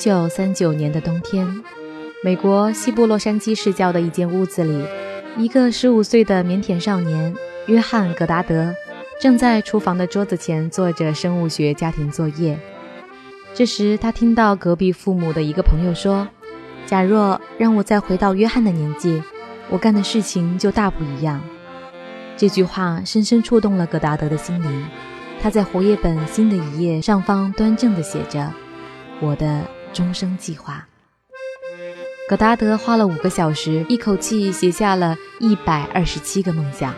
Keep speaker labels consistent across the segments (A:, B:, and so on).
A: 一九三九年的冬天，美国西部洛杉矶市郊的一间屋子里，一个十五岁的腼腆少年约翰·格达德正在厨房的桌子前做着生物学家庭作业。这时，他听到隔壁父母的一个朋友说：“假若让我再回到约翰的年纪，我干的事情就大不一样。”这句话深深触动了格达德的心灵。他在活页本新的一页上方端正地写着。我的终生计划。葛达德花了五个小时，一口气写下了一百二十七个梦想。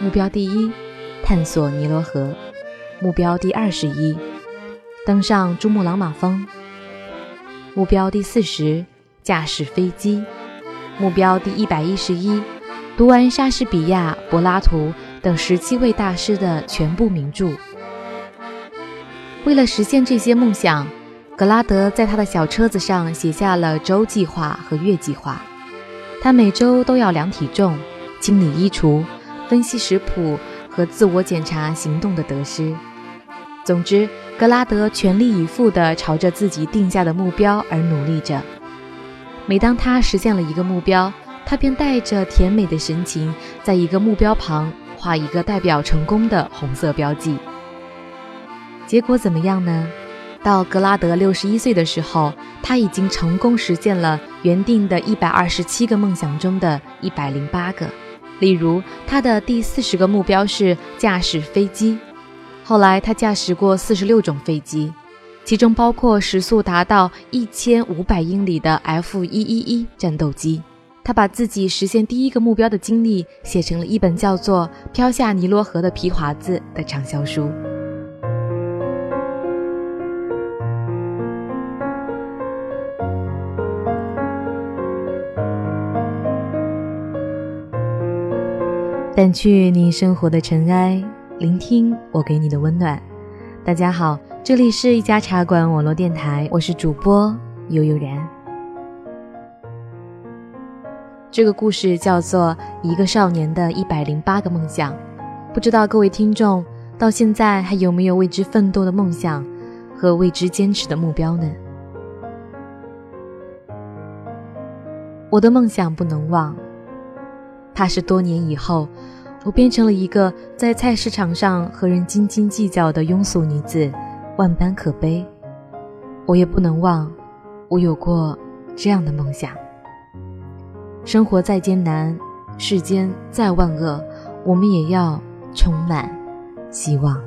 A: 目标第一，探索尼罗河；目标第二十一，登上珠穆朗玛峰；目标第四十，驾驶飞机；目标第一百一十一，读完莎士比亚、柏拉图等十七位大师的全部名著。为了实现这些梦想。格拉德在他的小车子上写下了周计划和月计划。他每周都要量体重、清理衣橱、分析食谱和自我检查行动的得失。总之，格拉德全力以赴地朝着自己定下的目标而努力着。每当他实现了一个目标，他便带着甜美的神情，在一个目标旁画一个代表成功的红色标记。结果怎么样呢？到格拉德六十一岁的时候，他已经成功实现了原定的一百二十七个梦想中的一百零八个。例如，他的第四十个目标是驾驶飞机。后来，他驾驶过四十六种飞机，其中包括时速达到一千五百英里的 F 一一一战斗机。他把自己实现第一个目标的经历写成了一本叫做《飘下尼罗河的皮划子》的畅销书。掸去你生活的尘埃，聆听我给你的温暖。大家好，这里是一家茶馆网络电台，我是主播悠悠然。这个故事叫做《一个少年的一百零八个梦想》，不知道各位听众到现在还有没有为之奋斗的梦想和为之坚持的目标呢？我的梦想不能忘。怕是多年以后，我变成了一个在菜市场上和人斤斤计较的庸俗女子，万般可悲。我也不能忘，我有过这样的梦想。生活再艰难，世间再万恶，我们也要充满希望。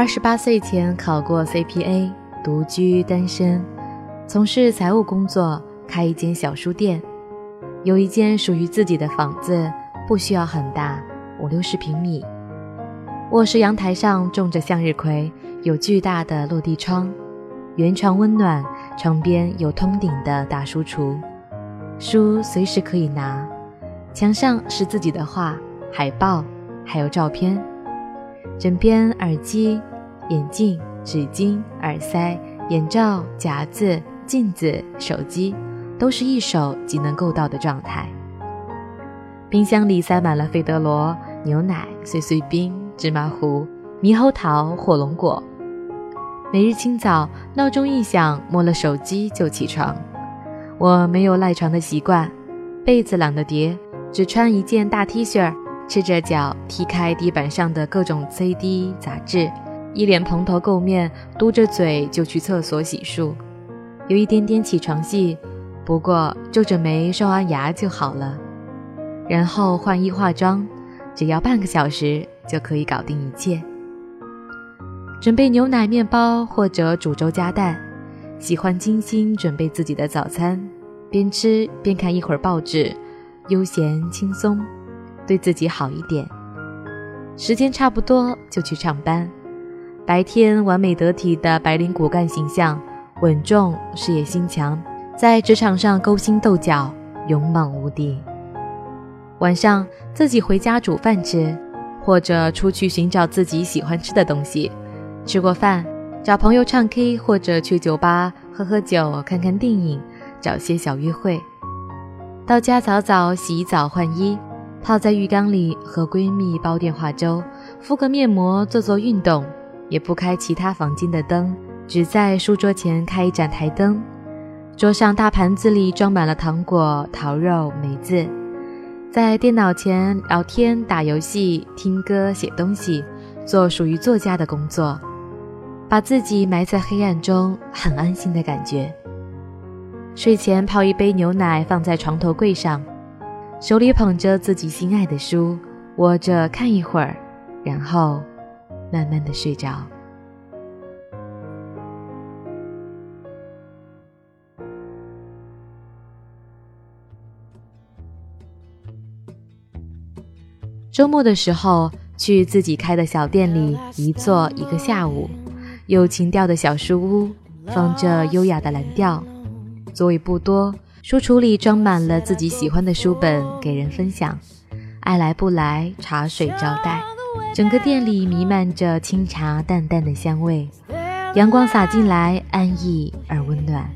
A: 二十八岁前考过 CPA，独居单身，从事财务工作，开一间小书店，有一间属于自己的房子，不需要很大，五六十平米。卧室阳台上种着向日葵，有巨大的落地窗，圆床温暖，床边有通顶的大书橱，书随时可以拿。墙上是自己的画、海报，还有照片。枕边耳机。眼镜、纸巾、耳塞、眼罩、夹子、镜子、手机，都是一手即能够到的状态。冰箱里塞满了费德罗、牛奶、碎碎冰、芝麻糊、猕猴桃、火龙果。每日清早，闹钟一响，摸了手机就起床。我没有赖床的习惯，被子懒得叠，只穿一件大 T 恤，赤着脚踢开地板上的各种 CD 杂志。一脸蓬头垢面，嘟着嘴就去厕所洗漱，有一点点起床气，不过皱着眉刷完牙就好了。然后换衣化妆，只要半个小时就可以搞定一切。准备牛奶、面包或者煮粥加蛋，喜欢精心准备自己的早餐，边吃边看一会儿报纸，悠闲轻松，对自己好一点。时间差不多就去上班。白天完美得体的白领骨干形象，稳重事业心强，在职场上勾心斗角，勇猛无敌。晚上自己回家煮饭吃，或者出去寻找自己喜欢吃的东西。吃过饭，找朋友唱 K，或者去酒吧喝喝酒、看看电影，找些小约会。到家早早洗澡换衣，泡在浴缸里和闺蜜煲电话粥，敷个面膜做做运动，也不开其他房间的灯，只在书桌前开一盏台灯。桌上大盘子里装满了糖果、桃肉、梅子，在电脑前聊天、打游戏、听歌、写东西，做属于作家的工作，把自己埋在黑暗中，很安心的感觉。睡前泡一杯牛奶放在床头柜上，手里捧着自己心爱的书，窝着看一会儿，然后慢慢的睡着。周末的时候，去自己开的小店里一坐一个下午。有情调的小书屋，放着优雅的蓝调，座位不多，书橱里装满了自己喜欢的书本，给人分享。爱来不来，茶水招待。整个店里弥漫着清茶淡淡的香味，阳光洒进来，安逸而温暖。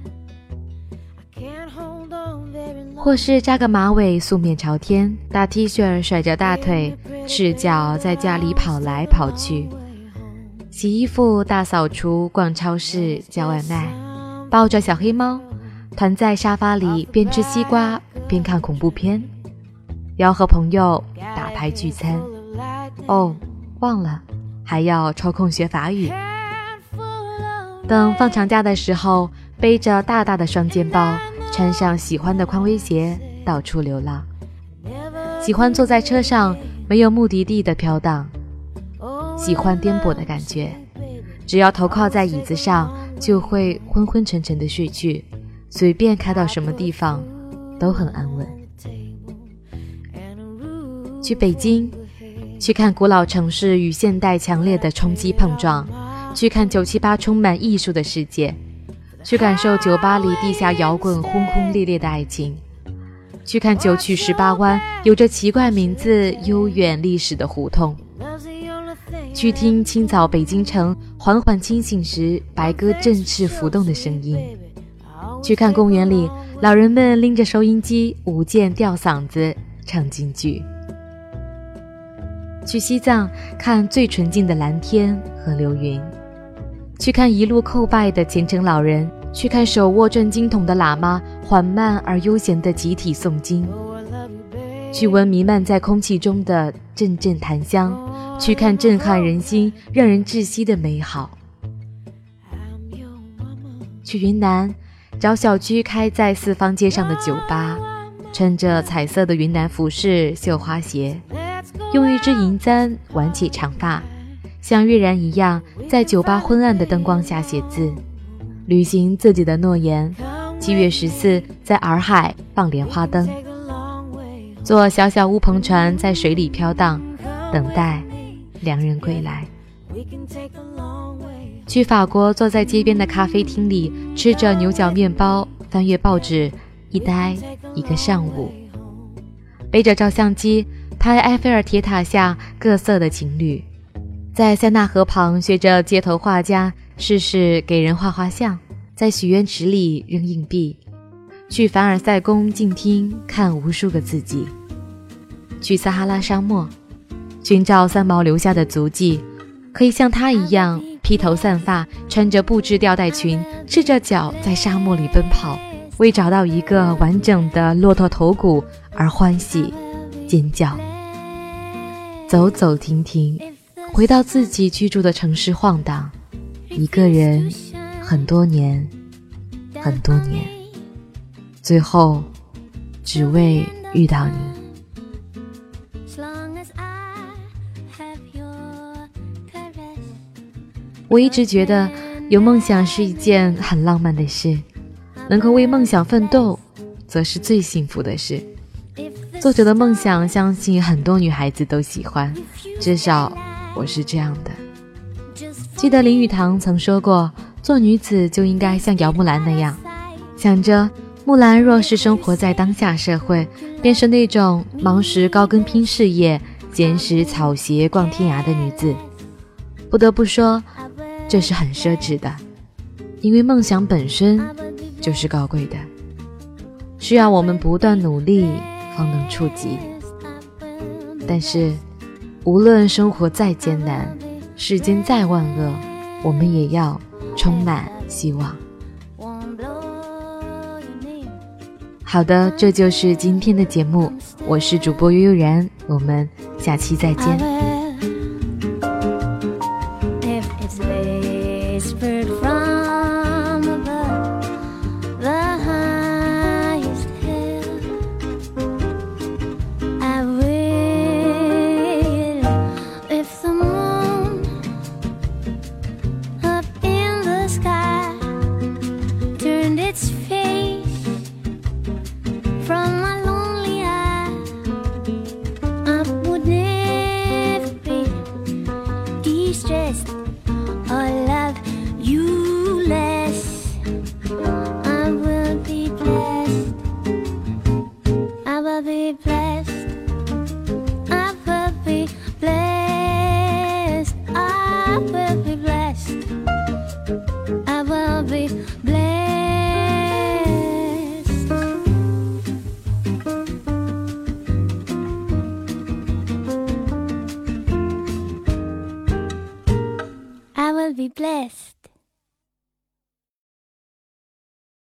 A: 或是扎个马尾，素面朝天，大 T 恤甩着大腿，赤脚在家里跑来跑去，洗衣服、大扫除、逛超市、叫外卖，抱着小黑猫，团在沙发里边吃西瓜边看恐怖片，要和朋友打牌聚餐。哦，忘了，还要抽空学法语。等放长假的时候，背着大大的双肩包。穿上喜欢的匡威鞋，到处流浪。喜欢坐在车上没有目的地的飘荡，喜欢颠簸的感觉。只要头靠在椅子上，就会昏昏沉沉的睡去。随便开到什么地方，都很安稳。去北京，去看古老城市与现代强烈的冲击碰撞，去看九七八充满艺术的世界。去感受酒吧里地下摇滚轰轰烈烈的爱情，去看九曲十八弯有着奇怪名字、悠远历史的胡同，去听清早北京城缓缓清醒时白鸽振翅浮动的声音，去看公园里老人们拎着收音机舞剑吊嗓子唱京剧，去西藏看最纯净的蓝天和流云。去看一路叩拜的虔诚老人，去看手握转经筒的喇嘛缓慢而悠闲的集体诵经，去闻弥漫在空气中的阵阵檀香，去看震撼人心、让人窒息的美好。去云南，找小区开在四方街上的酒吧，穿着彩色的云南服饰、绣花鞋，用一支银簪挽起长发。像月然一样，在酒吧昏暗的灯光下写字，履行自己的诺言。七月十四，在洱海放莲花灯，坐小小乌篷船在水里飘荡，等待良人归来。去法国，坐在街边的咖啡厅里，吃着牛角面包，翻阅报纸，一呆一个上午。背着照相机，拍埃菲尔铁塔下各色的情侣。在塞纳河旁学着街头画家试试给人画画像，在许愿池里扔硬币，去凡尔赛宫静听看无数个自己，去撒哈拉沙漠寻找三毛留下的足迹，可以像他一样披头散发，穿着布质吊带裙，赤着脚在沙漠里奔跑，为找到一个完整的骆驼头骨而欢喜尖叫，走走停停。回到自己居住的城市晃荡，一个人很多年，很多年，最后只为遇到你。我一直觉得有梦想是一件很浪漫的事，能够为梦想奋斗，则是最幸福的事。作者的梦想，相信很多女孩子都喜欢，至少。我是这样的，记得林语堂曾说过，做女子就应该像姚木兰那样，想着木兰若是生活在当下社会，便是那种忙时高跟拼事业，闲时草鞋逛天涯的女子。不得不说，这是很奢侈的，因为梦想本身就是高贵的。
B: 需要我们不断努力方能触及。但是，无论生活再艰难，世间再万恶，我们也要充满希望。好的，这就是今天的节目，我是主播悠悠然，我们下期再见。